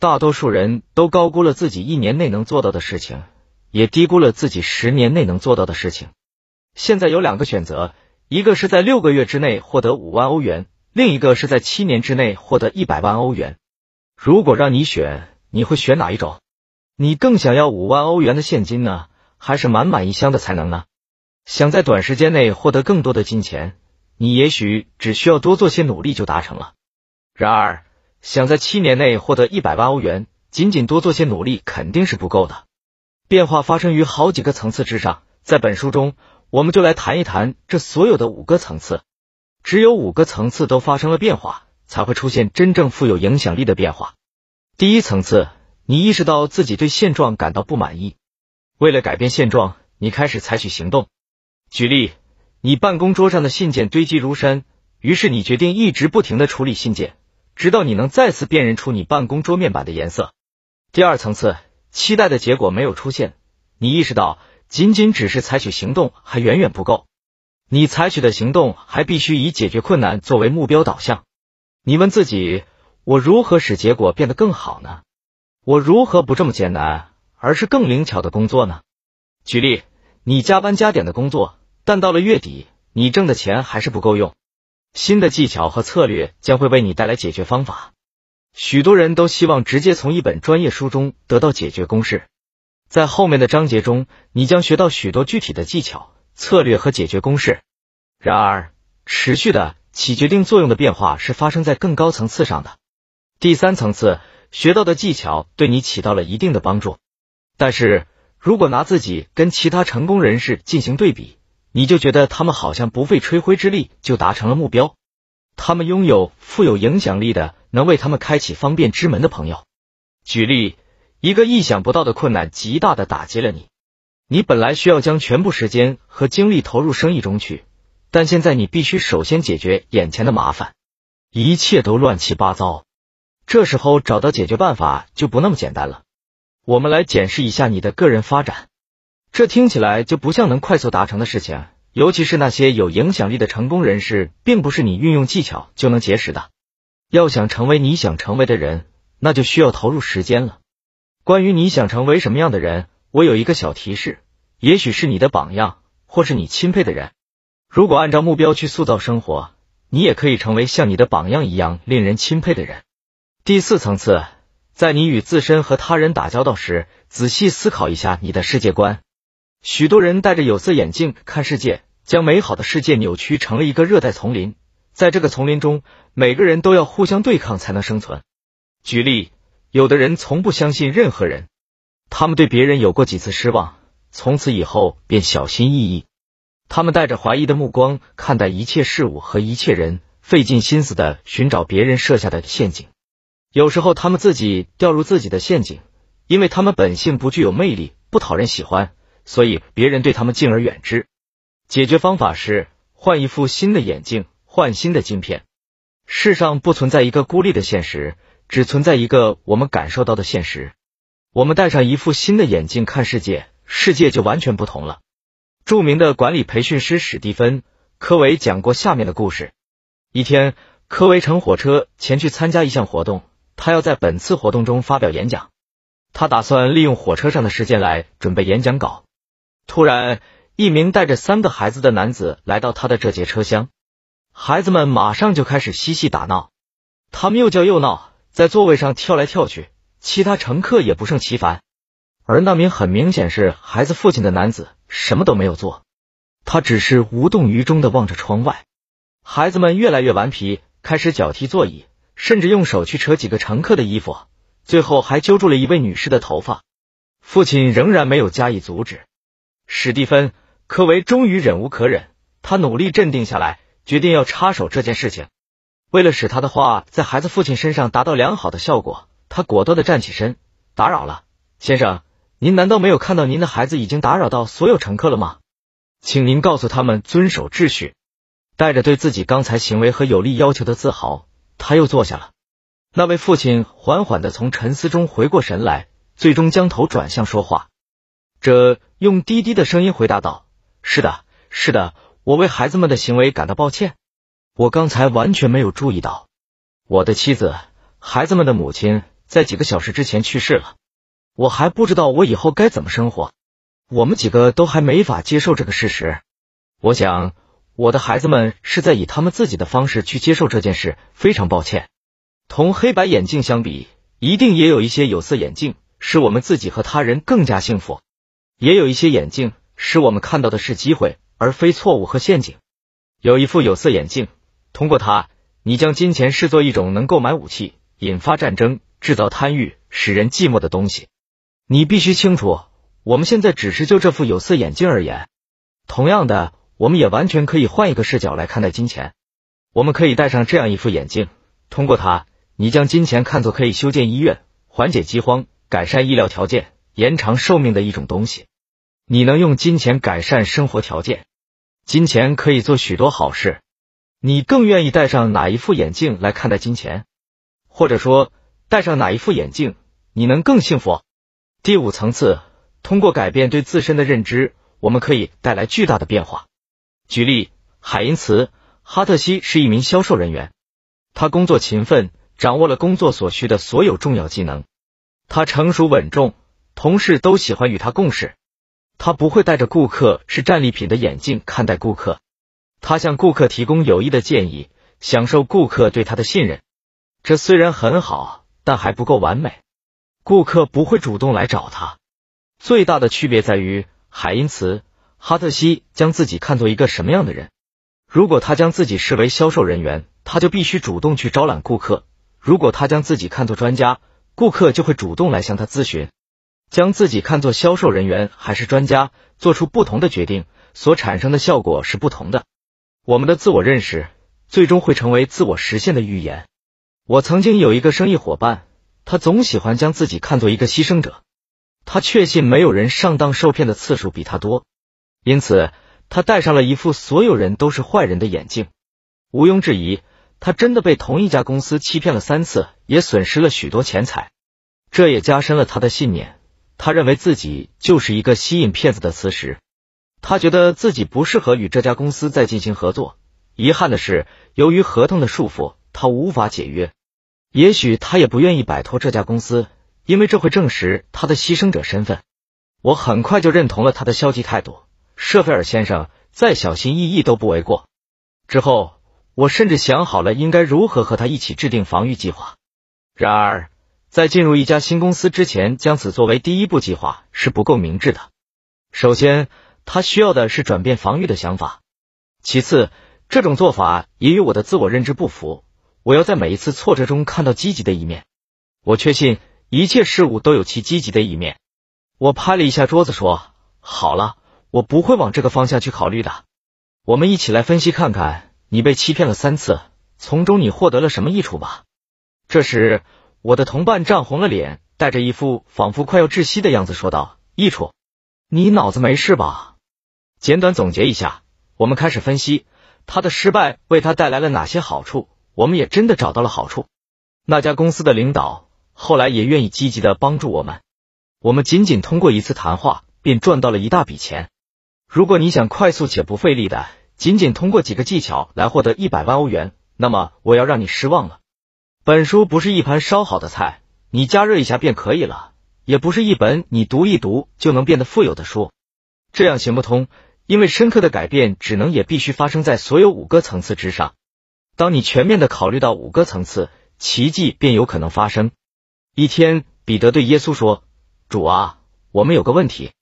大多数人都高估了自己一年内能做到的事情，也低估了自己十年内能做到的事情。现在有两个选择，一个是在六个月之内获得五万欧元，另一个是在七年之内获得一百万欧元。如果让你选，你会选哪一种？你更想要五万欧元的现金呢，还是满满一箱的才能呢？想在短时间内获得更多的金钱，你也许只需要多做些努力就达成了。然而，想在七年内获得一百万欧元，仅仅多做些努力肯定是不够的。变化发生于好几个层次之上，在本书中，我们就来谈一谈这所有的五个层次。只有五个层次都发生了变化，才会出现真正富有影响力的变化。第一层次，你意识到自己对现状感到不满意，为了改变现状，你开始采取行动。举例，你办公桌上的信件堆积如山，于是你决定一直不停的处理信件。直到你能再次辨认出你办公桌面板的颜色。第二层次，期待的结果没有出现，你意识到仅仅只是采取行动还远远不够，你采取的行动还必须以解决困难作为目标导向。你问自己：我如何使结果变得更好呢？我如何不这么艰难，而是更灵巧的工作呢？举例，你加班加点的工作，但到了月底，你挣的钱还是不够用。新的技巧和策略将会为你带来解决方法。许多人都希望直接从一本专业书中得到解决公式。在后面的章节中，你将学到许多具体的技巧、策略和解决公式。然而，持续的起决定作用的变化是发生在更高层次上的。第三层次学到的技巧对你起到了一定的帮助，但是如果拿自己跟其他成功人士进行对比。你就觉得他们好像不费吹灰之力就达成了目标，他们拥有富有影响力的，能为他们开启方便之门的朋友。举例，一个意想不到的困难极大的打击了你，你本来需要将全部时间和精力投入生意中去，但现在你必须首先解决眼前的麻烦，一切都乱七八糟。这时候找到解决办法就不那么简单了。我们来检视一下你的个人发展。这听起来就不像能快速达成的事情，尤其是那些有影响力的成功人士，并不是你运用技巧就能结识的。要想成为你想成为的人，那就需要投入时间了。关于你想成为什么样的人，我有一个小提示：也许是你的榜样，或是你钦佩的人。如果按照目标去塑造生活，你也可以成为像你的榜样一样令人钦佩的人。第四层次，在你与自身和他人打交道时，仔细思考一下你的世界观。许多人戴着有色眼镜看世界，将美好的世界扭曲成了一个热带丛林。在这个丛林中，每个人都要互相对抗才能生存。举例，有的人从不相信任何人，他们对别人有过几次失望，从此以后便小心翼翼。他们带着怀疑的目光看待一切事物和一切人，费尽心思的寻找别人设下的陷阱。有时候，他们自己掉入自己的陷阱，因为他们本性不具有魅力，不讨人喜欢。所以别人对他们敬而远之。解决方法是换一副新的眼镜，换新的镜片。世上不存在一个孤立的现实，只存在一个我们感受到的现实。我们戴上一副新的眼镜看世界，世界就完全不同了。著名的管理培训师史蒂芬·科维讲过下面的故事：一天，科维乘火车前去参加一项活动，他要在本次活动中发表演讲。他打算利用火车上的时间来准备演讲稿。突然，一名带着三个孩子的男子来到他的这节车厢，孩子们马上就开始嬉戏打闹，他们又叫又闹，在座位上跳来跳去，其他乘客也不胜其烦。而那名很明显是孩子父亲的男子什么都没有做，他只是无动于衷的望着窗外。孩子们越来越顽皮，开始脚踢座椅，甚至用手去扯几个乘客的衣服，最后还揪住了一位女士的头发。父亲仍然没有加以阻止。史蒂芬·科维终于忍无可忍，他努力镇定下来，决定要插手这件事情。为了使他的话在孩子父亲身上达到良好的效果，他果断的站起身：“打扰了，先生，您难道没有看到您的孩子已经打扰到所有乘客了吗？请您告诉他们遵守秩序。”带着对自己刚才行为和有力要求的自豪，他又坐下了。那位父亲缓缓的从沉思中回过神来，最终将头转向说话。这用低低的声音回答道：“是的，是的，我为孩子们的行为感到抱歉。我刚才完全没有注意到，我的妻子、孩子们的母亲在几个小时之前去世了。我还不知道我以后该怎么生活。我们几个都还没法接受这个事实。我想，我的孩子们是在以他们自己的方式去接受这件事。非常抱歉。同黑白眼镜相比，一定也有一些有色眼镜使我们自己和他人更加幸福。也有一些眼镜使我们看到的是机会，而非错误和陷阱。有一副有色眼镜，通过它，你将金钱视作一种能购买武器、引发战争、制造贪欲、使人寂寞的东西。你必须清楚，我们现在只是就这副有色眼镜而言。同样的，我们也完全可以换一个视角来看待金钱。我们可以戴上这样一副眼镜，通过它，你将金钱看作可以修建医院、缓解饥荒、改善医疗条件、延长寿命的一种东西。你能用金钱改善生活条件，金钱可以做许多好事。你更愿意戴上哪一副眼镜来看待金钱？或者说，戴上哪一副眼镜，你能更幸福？第五层次，通过改变对自身的认知，我们可以带来巨大的变化。举例，海因茨·哈特西是一名销售人员，他工作勤奋，掌握了工作所需的所有重要技能。他成熟稳重，同事都喜欢与他共事。他不会带着顾客是战利品的眼镜看待顾客，他向顾客提供有益的建议，享受顾客对他的信任。这虽然很好，但还不够完美。顾客不会主动来找他。最大的区别在于，海因茨·哈特西将自己看作一个什么样的人。如果他将自己视为销售人员，他就必须主动去招揽顾客；如果他将自己看作专家，顾客就会主动来向他咨询。将自己看作销售人员还是专家，做出不同的决定，所产生的效果是不同的。我们的自我认识最终会成为自我实现的预言。我曾经有一个生意伙伴。他总喜欢将自己看作一个牺牲者，他确信没有人上当受骗的次数比他多，因此他戴上了一副所有人都是坏人的眼镜。毋庸置疑，他真的被同一家公司欺骗了三次，也损失了许多钱财。这也加深了他的信念，他认为自己就是一个吸引骗子的磁石。他觉得自己不适合与这家公司再进行合作。遗憾的是，由于合同的束缚，他无法解约。也许他也不愿意摆脱这家公司，因为这会证实他的牺牲者身份。我很快就认同了他的消极态度。舍菲尔先生再小心翼翼都不为过。之后，我甚至想好了应该如何和他一起制定防御计划。然而，在进入一家新公司之前，将此作为第一步计划是不够明智的。首先，他需要的是转变防御的想法。其次，这种做法也与我的自我认知不符。我要在每一次挫折中看到积极的一面。我确信一切事物都有其积极的一面。我拍了一下桌子说：“好了，我不会往这个方向去考虑的。我们一起来分析看看，你被欺骗了三次，从中你获得了什么益处吧。”这时，我的同伴涨红了脸，带着一副仿佛快要窒息的样子说道：“益处？你脑子没事吧？”简短总结一下，我们开始分析他的失败为他带来了哪些好处。我们也真的找到了好处。那家公司的领导后来也愿意积极的帮助我们。我们仅仅通过一次谈话便赚到了一大笔钱。如果你想快速且不费力的仅仅通过几个技巧来获得一百万欧元，那么我要让你失望了。本书不是一盘烧好的菜，你加热一下便可以了；也不是一本你读一读就能变得富有的书。这样行不通，因为深刻的改变只能也必须发生在所有五个层次之上。当你全面的考虑到五个层次，奇迹便有可能发生。一天，彼得对耶稣说：“主啊，我们有个问题，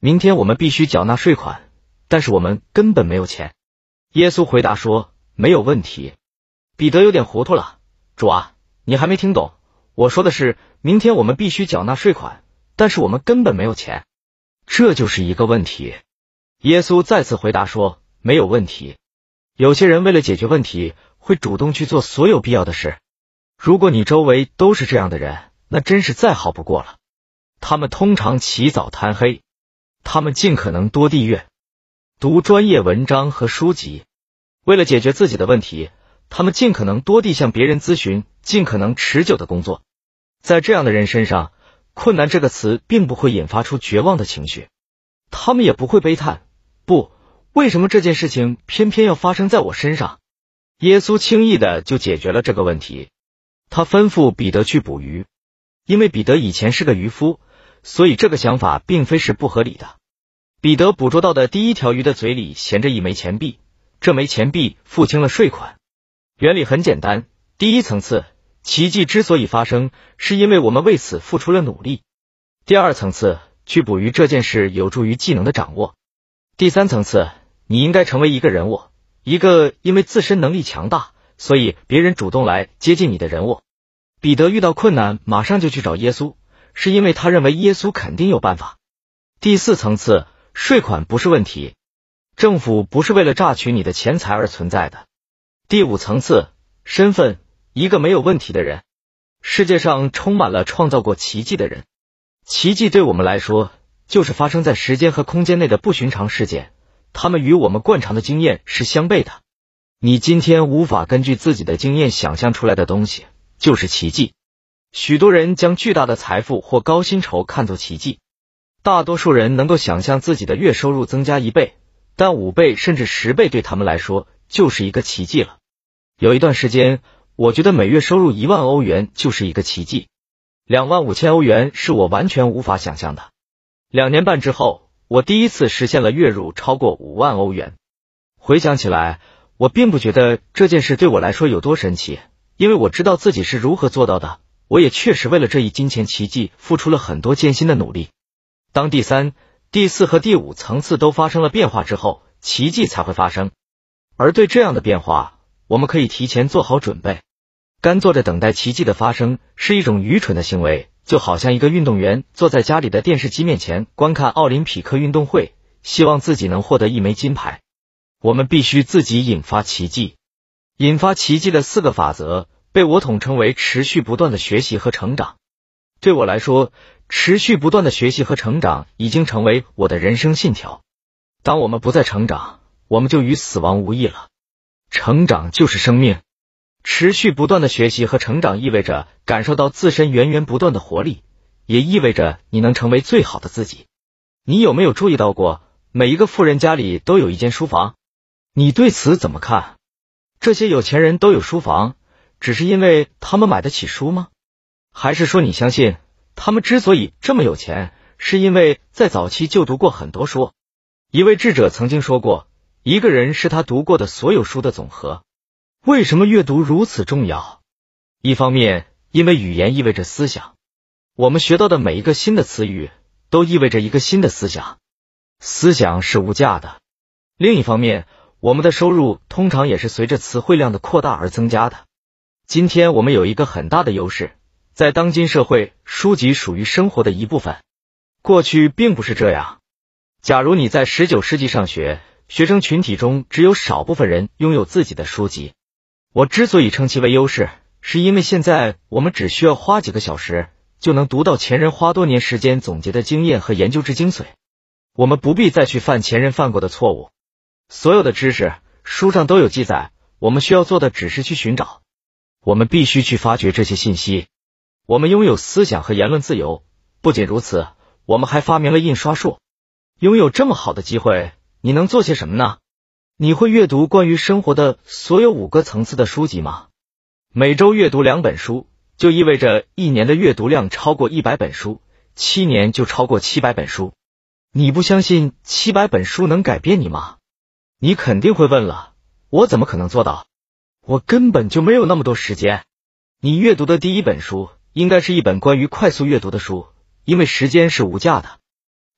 明天我们必须缴纳税款，但是我们根本没有钱。”耶稣回答说：“没有问题。”彼得有点糊涂了：“主啊，你还没听懂？我说的是，明天我们必须缴纳税款，但是我们根本没有钱，这就是一个问题。”耶稣再次回答说：“没有问题。”有些人为了解决问题。会主动去做所有必要的事。如果你周围都是这样的人，那真是再好不过了。他们通常起早贪黑，他们尽可能多地阅、读专业文章和书籍。为了解决自己的问题，他们尽可能多地向别人咨询，尽可能持久的工作。在这样的人身上，困难这个词并不会引发出绝望的情绪，他们也不会悲叹：不，为什么这件事情偏偏要发生在我身上？耶稣轻易的就解决了这个问题。他吩咐彼得去捕鱼。因为彼得以前是个渔夫，所以这个想法并非是不合理的。彼得捕捉到的第一条鱼的嘴里衔着一枚钱币，这枚钱币付清了税款。原理很简单，第一层次，奇迹之所以发生，是因为我们为此付出了努力。第二层次，去捕鱼这件事有助于技能的掌握。第三层次，你应该成为一个人物，一个因为自身能力强大，所以别人主动来接近你的人物。彼得遇到困难，马上就去找耶稣，是因为他认为耶稣肯定有办法。第四层次。税款不是问题，政府不是为了榨取你的钱财而存在的。第五层次，身份，一个没有问题的人。世界上充满了创造过奇迹的人，奇迹对我们来说就是发生在时间和空间内的不寻常事件，他们与我们惯常的经验是相悖的。你今天无法根据自己的经验想象出来的东西，就是奇迹。许多人将巨大的财富或高薪酬看作奇迹。大多数人能够想象自己的月收入增加一倍，但五倍甚至十倍对他们来说就是一个奇迹了。有一段时间，我觉得每月收入一万欧元就是一个奇迹，两万五千欧元是我完全无法想象的。两年半之后，我第一次实现了月入超过五万欧元。回想起来，我并不觉得这件事对我来说有多神奇，因为我知道自己是如何做到的。我也确实为了这一金钱奇迹付出了很多艰辛的努力。当第三、第四和第五层次都发生了变化之后，奇迹才会发生。而对这样的变化，我们可以提前做好准备。干坐着等待奇迹的发生是一种愚蠢的行为，就好像一个运动员坐在家里的电视机面前观看奥林匹克运动会，希望自己能获得一枚金牌。我们必须自己引发奇迹。引发奇迹的四个法则被我统称为持续不断的学习和成长。对我来说，持续不断的学习和成长已经成为我的人生信条。当我们不再成长，我们就与死亡无异了。成长就是生命。持续不断的学习和成长意味着感受到自身源源不断的活力，也意味着你能成为最好的自己。你有没有注意到过，每一个富人家里都有一间书房？你对此怎么看？这些有钱人都有书房，只是因为他们买得起书吗？还是说你相信？他们之所以这么有钱，是因为在早期就读过很多书。一位智者曾经说过，一个人是他读过的所有书的总和。为什么阅读如此重要？一方面，因为语言意味着思想，我们学到的每一个新的词语都意味着一个新的思想，思想是无价的。另一方面，我们的收入通常也是随着词汇量的扩大而增加的。今天我们有一个很大的优势。在当今社会，书籍属于生活的一部分。过去并不是这样。假如你在十九世纪上学，学生群体中只有少部分人拥有自己的书籍。我之所以称其为优势，是因为现在我们只需要花几个小时，就能读到前人花多年时间总结的经验和研究之精髓。我们不必再去犯前人犯过的错误。所有的知识书上都有记载，我们需要做的只是去寻找。我们必须去发掘这些信息。我们拥有思想和言论自由。不仅如此，我们还发明了印刷术。拥有这么好的机会，你能做些什么呢？你会阅读关于生活的所有五个层次的书籍吗？每周阅读两本书，就意味着一年的阅读量超过一百本书，七年就超过七百本书。你不相信七百本书能改变你吗？你肯定会问了，我怎么可能做到？我根本就没有那么多时间。你阅读的第一本书。应该是一本关于快速阅读的书，因为时间是无价的，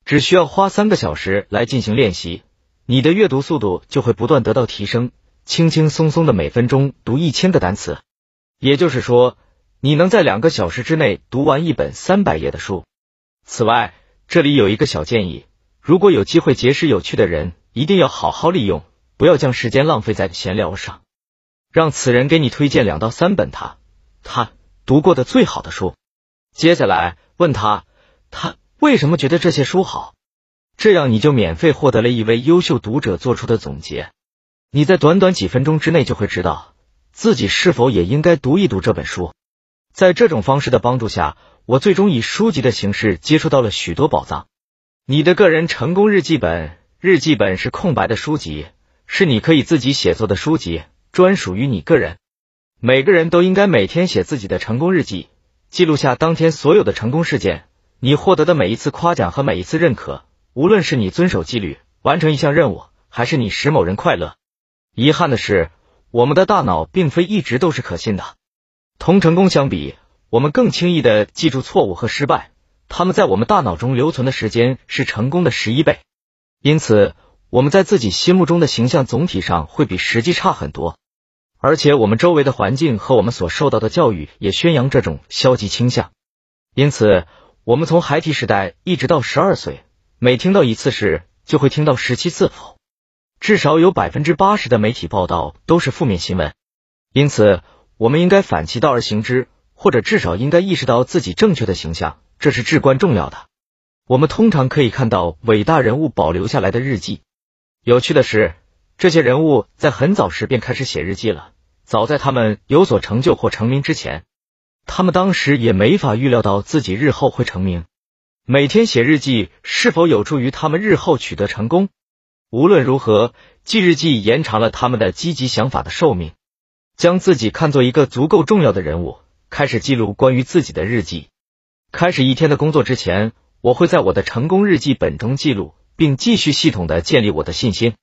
只需要花三个小时来进行练习，你的阅读速度就会不断得到提升，轻轻松松的每分钟读一千个单词，也就是说，你能在两个小时之内读完一本三百页的书。此外，这里有一个小建议：如果有机会结识有趣的人，一定要好好利用，不要将时间浪费在闲聊上，让此人给你推荐两到三本他他。读过的最好的书，接下来问他，他为什么觉得这些书好？这样你就免费获得了一位优秀读者做出的总结。你在短短几分钟之内就会知道自己是否也应该读一读这本书。在这种方式的帮助下，我最终以书籍的形式接触到了许多宝藏。你的个人成功日记本，日记本是空白的书籍，是你可以自己写作的书籍，专属于你个人。每个人都应该每天写自己的成功日记，记录下当天所有的成功事件，你获得的每一次夸奖和每一次认可，无论是你遵守纪律完成一项任务，还是你使某人快乐。遗憾的是，我们的大脑并非一直都是可信的。同成功相比，我们更轻易的记住错误和失败，他们在我们大脑中留存的时间是成功的十一倍。因此，我们在自己心目中的形象总体上会比实际差很多。而且我们周围的环境和我们所受到的教育也宣扬这种消极倾向，因此我们从孩提时代一直到十二岁，每听到一次事就会听到十七次否，至少有百分之八十的媒体报道都是负面新闻。因此，我们应该反其道而行之，或者至少应该意识到自己正确的形象，这是至关重要的。我们通常可以看到伟大人物保留下来的日记。有趣的是。这些人物在很早时便开始写日记了，早在他们有所成就或成名之前，他们当时也没法预料到自己日后会成名。每天写日记是否有助于他们日后取得成功？无论如何，记日记延长了他们的积极想法的寿命。将自己看作一个足够重要的人物，开始记录关于自己的日记。开始一天的工作之前，我会在我的成功日记本中记录，并继续系统的建立我的信心。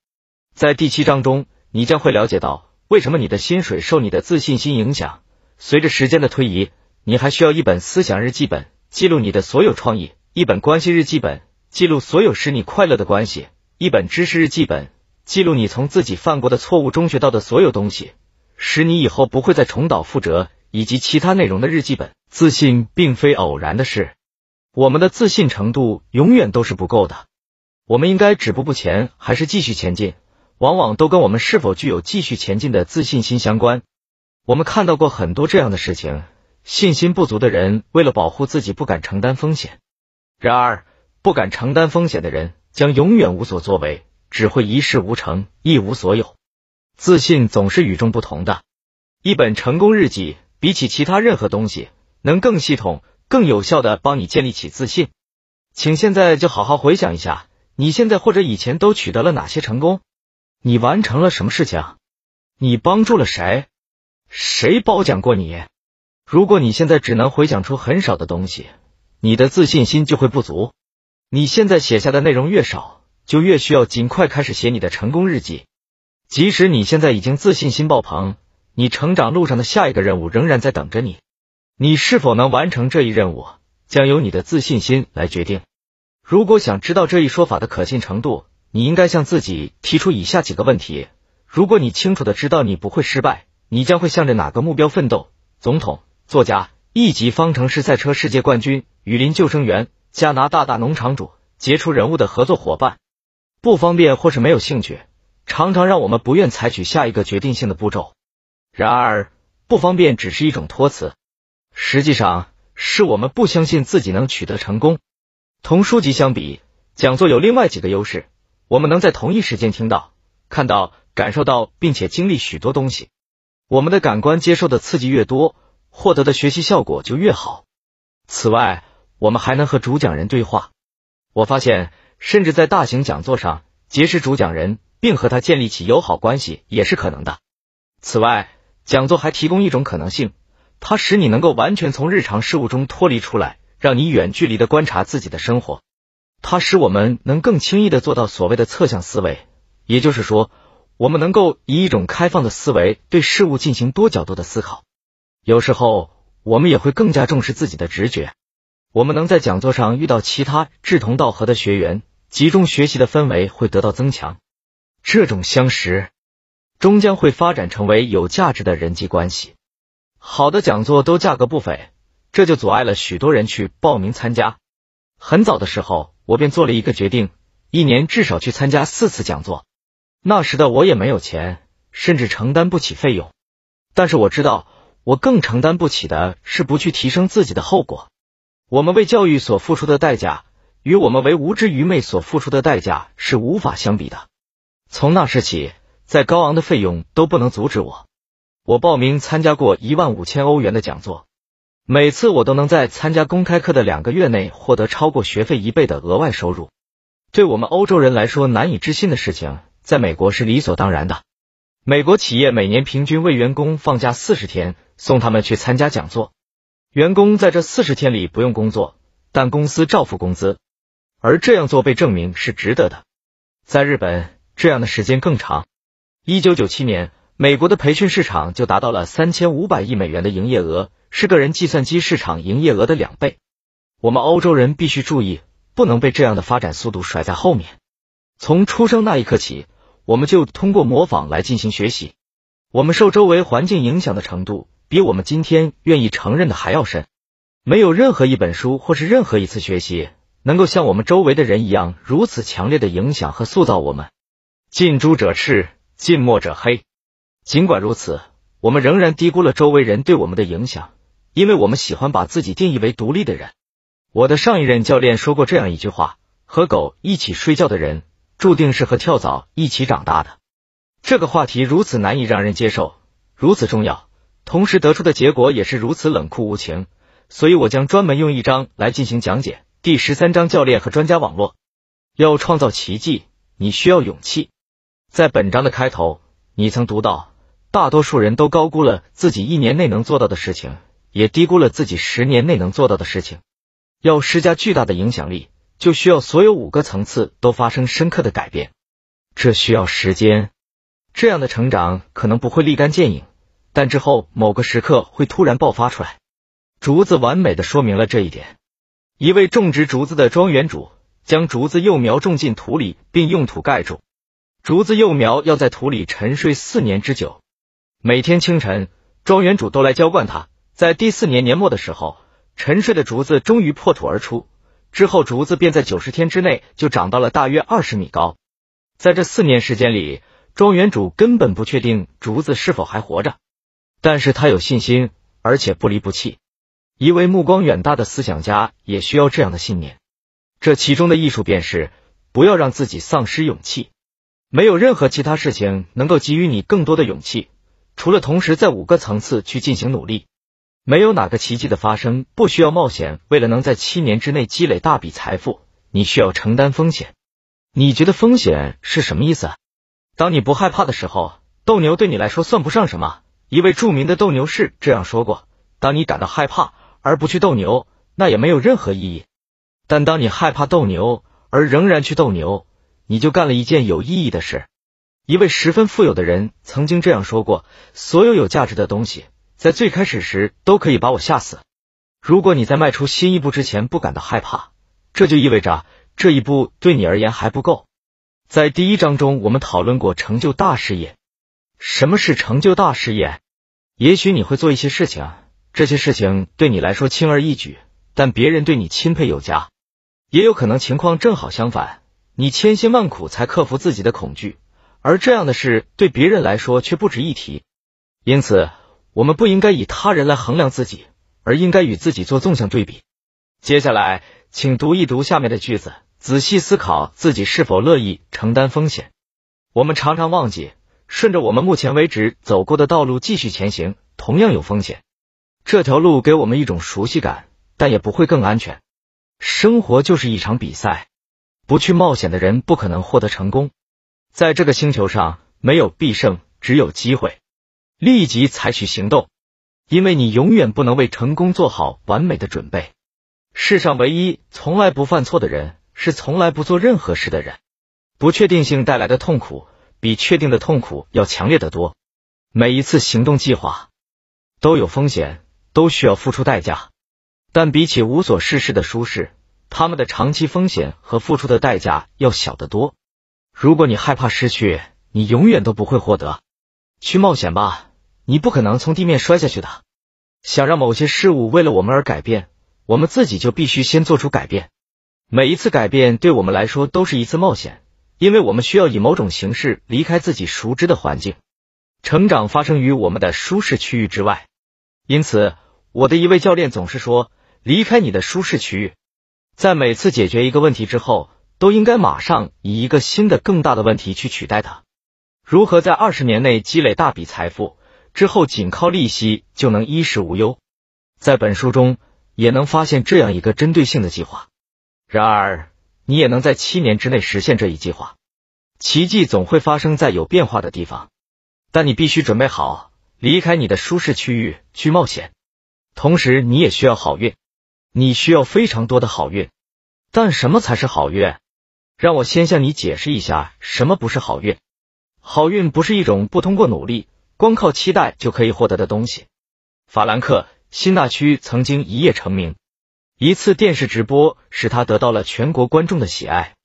在第七章中，你将会了解到为什么你的薪水受你的自信心影响。随着时间的推移，你还需要一本思想日记本，记录你的所有创意；一本关系日记本，记录所有使你快乐的关系；一本知识日记本，记录你从自己犯过的错误中学到的所有东西，使你以后不会再重蹈覆辙，以及其他内容的日记本。自信并非偶然的事，我们的自信程度永远都是不够的。我们应该止步不前，还是继续前进？往往都跟我们是否具有继续前进的自信心相关。我们看到过很多这样的事情：信心不足的人为了保护自己不敢承担风险。然而，不敢承担风险的人将永远无所作为，只会一事无成，一无所有。自信总是与众不同的。一本成功日记比起其他任何东西，能更系统、更有效的帮你建立起自信。请现在就好好回想一下，你现在或者以前都取得了哪些成功？你完成了什么事情？你帮助了谁？谁褒奖过你？如果你现在只能回想出很少的东西，你的自信心就会不足。你现在写下的内容越少，就越需要尽快开始写你的成功日记。即使你现在已经自信心爆棚，你成长路上的下一个任务仍然在等着你。你是否能完成这一任务，将由你的自信心来决定。如果想知道这一说法的可信程度，你应该向自己提出以下几个问题：如果你清楚的知道你不会失败，你将会向着哪个目标奋斗？总统、作家、一级方程式赛车世界冠军、雨林救生员、加拿大大农场主、杰出人物的合作伙伴。不方便或是没有兴趣，常常让我们不愿采取下一个决定性的步骤。然而，不方便只是一种托词，实际上是我们不相信自己能取得成功。同书籍相比，讲座有另外几个优势。我们能在同一时间听到、看到、感受到，并且经历许多东西。我们的感官接受的刺激越多，获得的学习效果就越好。此外，我们还能和主讲人对话。我发现，甚至在大型讲座上结识主讲人，并和他建立起友好关系也是可能的。此外，讲座还提供一种可能性，它使你能够完全从日常事务中脱离出来，让你远距离的观察自己的生活。它使我们能更轻易的做到所谓的侧向思维，也就是说，我们能够以一种开放的思维对事物进行多角度的思考。有时候，我们也会更加重视自己的直觉。我们能在讲座上遇到其他志同道合的学员，集中学习的氛围会得到增强。这种相识终将会发展成为有价值的人际关系。好的讲座都价格不菲，这就阻碍了许多人去报名参加。很早的时候。我便做了一个决定，一年至少去参加四次讲座。那时的我也没有钱，甚至承担不起费用。但是我知道，我更承担不起的是不去提升自己的后果。我们为教育所付出的代价，与我们为无知愚昧所付出的代价是无法相比的。从那时起，再高昂的费用都不能阻止我。我报名参加过一万五千欧元的讲座。每次我都能在参加公开课的两个月内获得超过学费一倍的额外收入。对我们欧洲人来说难以置信的事情，在美国是理所当然的。美国企业每年平均为员工放假四十天，送他们去参加讲座。员工在这四十天里不用工作，但公司照付工资，而这样做被证明是值得的。在日本，这样的时间更长。一九九七年，美国的培训市场就达到了三千五百亿美元的营业额，是个人计算机市场营业额的两倍。我们欧洲人必须注意，不能被这样的发展速度甩在后面。从出生那一刻起，我们就通过模仿来进行学习。我们受周围环境影响的程度，比我们今天愿意承认的还要深。没有任何一本书或是任何一次学习，能够像我们周围的人一样，如此强烈的影响和塑造我们。近朱者赤，近墨者黑。尽管如此，我们仍然低估了周围人对我们的影响，因为我们喜欢把自己定义为独立的人。我的上一任教练说过这样一句话：和狗一起睡觉的人，注定是和跳蚤一起长大的。这个话题如此难以让人接受，如此重要，同时得出的结果也是如此冷酷无情，所以我将专门用一章来进行讲解。第十三章：教练和专家网络。要创造奇迹，你需要勇气。在本章的开头，你曾读到，大多数人都高估了自己一年内能做到的事情，也低估了自己十年内能做到的事情。要施加巨大的影响力，就需要所有五个层次都发生深刻的改变，这需要时间。这样的成长可能不会立竿见影，但之后某个时刻会突然爆发出来。竹子完美的说明了这一点。一位种植竹子的庄园主将竹子幼苗种进土里，并用土盖住。竹子幼苗要在土里沉睡四年之久。每天清晨，庄园主都来浇灌它。在第四年年末的时候，沉睡的竹子终于破土而出。之后，竹子便在九十天之内就长到了大约二十米高。在这四年时间里，庄园主根本不确定竹子是否还活着，但是他有信心，而且不离不弃。一位目光远大的思想家也需要这样的信念。这其中的艺术便是不要让自己丧失勇气。没有任何其他事情能够给予你更多的勇气，除了同时在五个层次去进行努力。没有哪个奇迹的发生不需要冒险。为了能在七年之内积累大笔财富，你需要承担风险。你觉得风险是什么意思？当你不害怕的时候，斗牛对你来说算不上什么。一位著名的斗牛士这样说过：“当你感到害怕而不去斗牛，那也没有任何意义；但当你害怕斗牛而仍然去斗牛，你就干了一件有意义的事。”一位十分富有的人曾经这样说过：“所有有价值的东西，在最开始时都可以把我吓死。如果你在迈出新一步之前不感到害怕，这就意味着这一步对你而言还不够。”在第一章中，我们讨论过成就大事业。什么是成就大事业？也许你会做一些事情，这些事情对你来说轻而易举，但别人对你钦佩有加。也有可能情况正好相反，你千辛万苦才克服自己的恐惧，而这样的事对别人来说却不值一提。因此，我们不应该以他人来衡量自己，而应该与自己做纵向对比。接下来，请读一读下面的句子。仔细思考自己是否乐意承担风险。我们常常忘记，顺着我们目前为止走过的道路继续前行，同样有风险。这条路给我们一种熟悉感，但也不会更安全。生活就是一场比赛，不去冒险的人不可能获得成功。在这个星球上，没有必胜，只有机会。立即采取行动，因为你永远不能为成功做好完美的准备。世上唯一从来不犯错的人。是从来不做任何事的人。不确定性带来的痛苦比确定的痛苦要强烈的多。每一次行动计划都有风险，都需要付出代价。但比起无所事事的舒适，他们的长期风险和付出的代价要小得多。如果你害怕失去，你永远都不会获得。去冒险吧，你不可能从地面摔下去的。想让某些事物为了我们而改变，我们自己就必须先做出改变。每一次改变对我们来说都是一次冒险，因为我们需要以某种形式离开自己熟知的环境。成长发生于我们的舒适区域之外，因此，我的一位教练总是说：离开你的舒适区域。在每次解决一个问题之后，都应该马上以一个新的、更大的问题去取代它。如何在二十年内积累大笔财富，之后仅靠利息就能衣食无忧？在本书中也能发现这样一个针对性的计划。然而，你也能在七年之内实现这一计划。奇迹总会发生在有变化的地方，但你必须准备好离开你的舒适区域去冒险。同时你也需要好运，你需要非常多的好运。但什么才是好运？让我先向你解释一下什么不是好运。好运不是一种不通过努力，光靠期待就可以获得的东西。法兰克·新纳区曾经一夜成名，一次电视直播使他得到了全国观众的喜爱。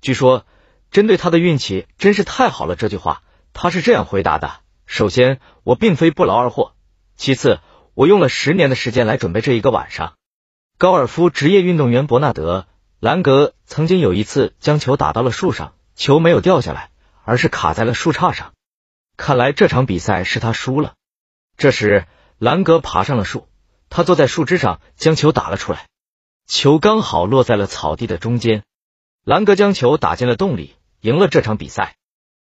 据说，针对他的运气真是太好了这句话，他是这样回答的：首先，我并非不劳而获；其次，我用了十年的时间来准备这一个晚上。高尔夫职业运动员伯纳德。兰格曾经有一次将球打到了树上，球没有掉下来，而是卡在了树杈上。看来这场比赛是他输了。这时，兰格爬上了树，他坐在树枝上将球打了出来，球刚好落在了草地的中间。兰格将球打进了洞里，赢了这场比赛。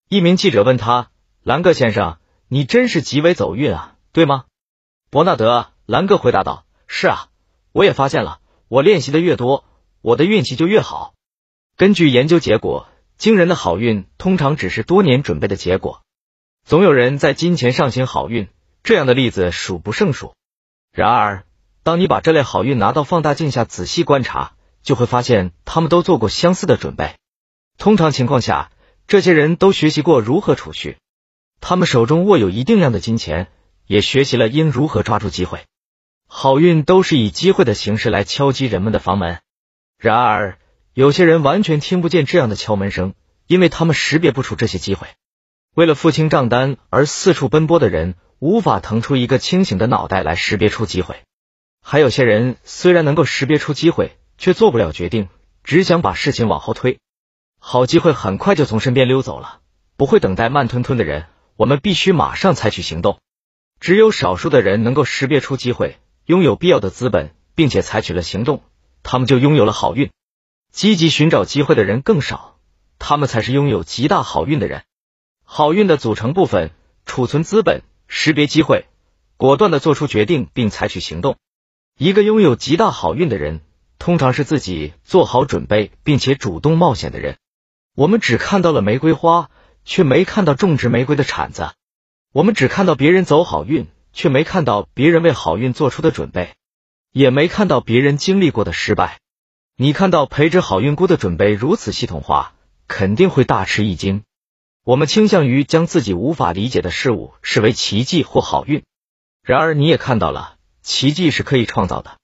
一名记者问他：“兰格先生，你真是极为走运啊，对吗？”伯纳德·兰格回答道：“是啊，我也发现了，我练习的越多。”我的运气就越好。根据研究结果，惊人的好运通常只是多年准备的结果。总有人在金钱上行好运，这样的例子数不胜数。然而，当你把这类好运拿到放大镜下仔细观察，就会发现他们都做过相似的准备。通常情况下，这些人都学习过如何储蓄，他们手中握有一定量的金钱，也学习了应如何抓住机会。好运都是以机会的形式来敲击人们的房门。然而，有些人完全听不见这样的敲门声，因为他们识别不出这些机会。为了付清账单而四处奔波的人，无法腾出一个清醒的脑袋来识别出机会。还有些人虽然能够识别出机会，却做不了决定，只想把事情往后推。好机会很快就从身边溜走了，不会等待慢吞吞的人，我们必须马上采取行动。只有少数的人能够识别出机会，拥有必要的资本，并且采取了行动。他们就拥有了好运。积极寻找机会的人更少，他们才是拥有极大好运的人。好运的组成部分：储存资本、识别机会、果断的做出决定并采取行动。一个拥有极大好运的人，通常是自己做好准备并且主动冒险的人。我们只看到了玫瑰花，却没看到种植玫瑰的铲子；我们只看到别人走好运，却没看到别人为好运做出的准备。也没看到别人经历过的失败。你看到培植好运菇的准备如此系统化，肯定会大吃一惊。我们倾向于将自己无法理解的事物视为奇迹或好运。然而，你也看到了，奇迹是可以创造的，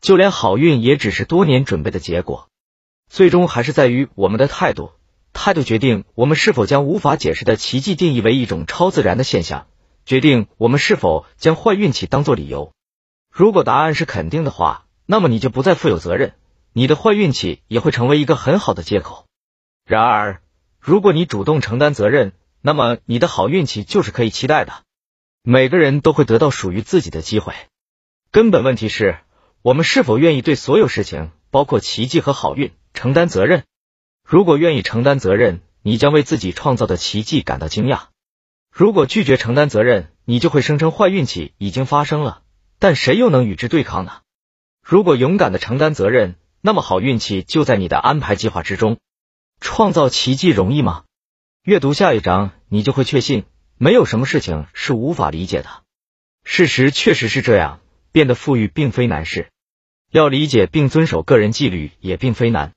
就连好运也只是多年准备的结果。最终还是在于我们的态度，态度决定我们是否将无法解释的奇迹定义为一种超自然的现象，决定我们是否将坏运气当作理由。如果答案是肯定的话，那么你就不再负有责任，你的坏运气也会成为一个很好的借口。然而，如果你主动承担责任，那么你的好运气就是可以期待的。每个人都会得到属于自己的机会。根本问题是我们是否愿意对所有事情，包括奇迹和好运，承担责任。如果愿意承担责任，你将为自己创造的奇迹感到惊讶；如果拒绝承担责任，你就会声称坏运气已经发生了。但谁又能与之对抗呢？如果勇敢的承担责任，那么好运气就在你的安排计划之中。创造奇迹容易吗？阅读下一章，你就会确信，没有什么事情是无法理解的。事实确实是这样，变得富裕并非难事，要理解并遵守个人纪律也并非难。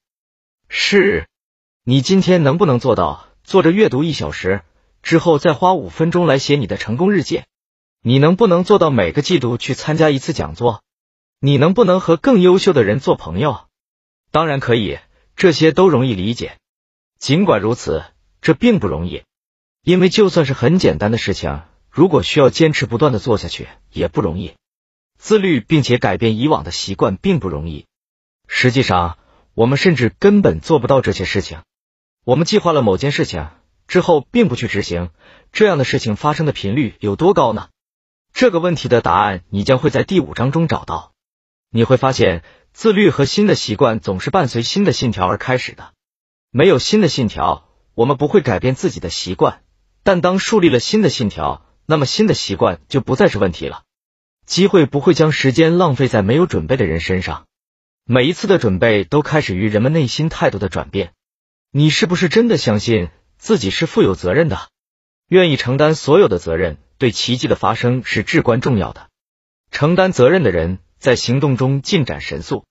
是，你今天能不能做到坐着阅读一小时之后，再花五分钟来写你的成功日记？你能不能做到每个季度去参加一次讲座？你能不能和更优秀的人做朋友？当然可以，这些都容易理解。尽管如此，这并不容易，因为就算是很简单的事情，如果需要坚持不断的做下去，也不容易。自律并且改变以往的习惯并不容易。实际上，我们甚至根本做不到这些事情。我们计划了某件事情之后，并不去执行，这样的事情发生的频率有多高呢？这个问题的答案，你将会在第五章中找到。你会发现，自律和新的习惯总是伴随新的信条而开始的。没有新的信条，我们不会改变自己的习惯；但当树立了新的信条，那么新的习惯就不再是问题了。机会不会将时间浪费在没有准备的人身上。每一次的准备都开始于人们内心态度的转变。你是不是真的相信自己是负有责任的，愿意承担所有的责任？对奇迹的发生是至关重要的。承担责任的人在行动中进展神速。